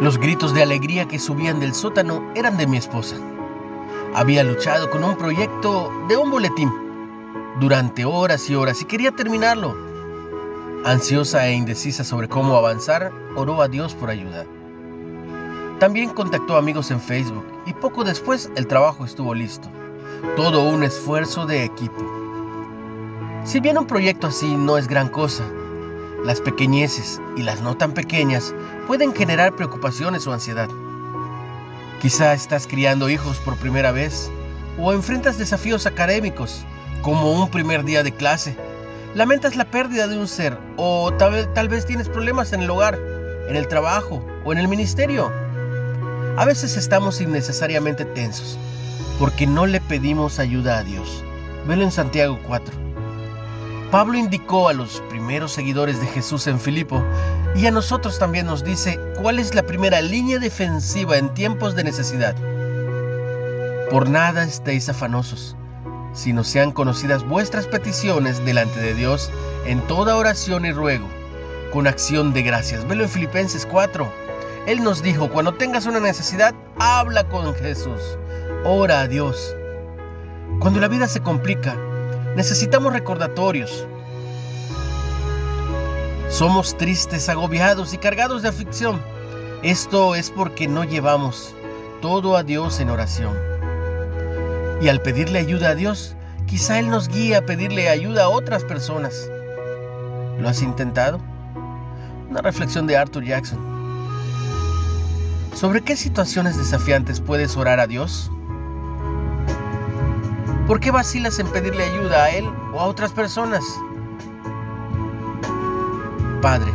Los gritos de alegría que subían del sótano eran de mi esposa. Había luchado con un proyecto de un boletín durante horas y horas y quería terminarlo. Ansiosa e indecisa sobre cómo avanzar, oró a Dios por ayuda. También contactó amigos en Facebook y poco después el trabajo estuvo listo. Todo un esfuerzo de equipo. Si bien un proyecto así no es gran cosa, las pequeñeces y las no tan pequeñas pueden generar preocupaciones o ansiedad. Quizá estás criando hijos por primera vez o enfrentas desafíos académicos como un primer día de clase. Lamentas la pérdida de un ser o tal, vez tienes problemas en el hogar, en el trabajo o en el ministerio. A veces estamos innecesariamente tensos porque no le pedimos ayuda a Dios. Velo en Santiago 4. Pablo indicó a los primeros seguidores de Jesús en Filipo y a nosotros también nos dice cuál es la primera línea defensiva en tiempos de necesidad. Por nada estéis afanosos, sino sean conocidas vuestras peticiones delante de Dios en toda oración y ruego, con acción de gracias. Velo en Filipenses 4. Él nos dijo, cuando tengas una necesidad, habla con Jesús, ora a Dios. Cuando la vida se complica, Necesitamos recordatorios. Somos tristes, agobiados y cargados de aflicción. Esto es porque no llevamos todo a Dios en oración. Y al pedirle ayuda a Dios, quizá Él nos guíe a pedirle ayuda a otras personas. ¿Lo has intentado? Una reflexión de Arthur Jackson. ¿Sobre qué situaciones desafiantes puedes orar a Dios? ¿Por qué vacilas en pedirle ayuda a Él o a otras personas? Padre,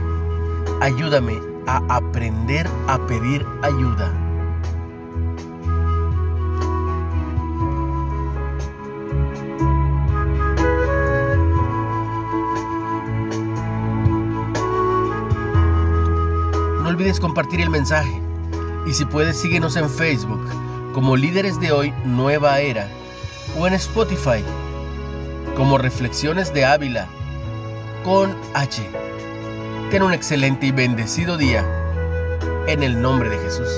ayúdame a aprender a pedir ayuda. No olvides compartir el mensaje y si puedes síguenos en Facebook como líderes de hoy Nueva Era o en Spotify como Reflexiones de Ávila con H. Ten un excelente y bendecido día en el nombre de Jesús.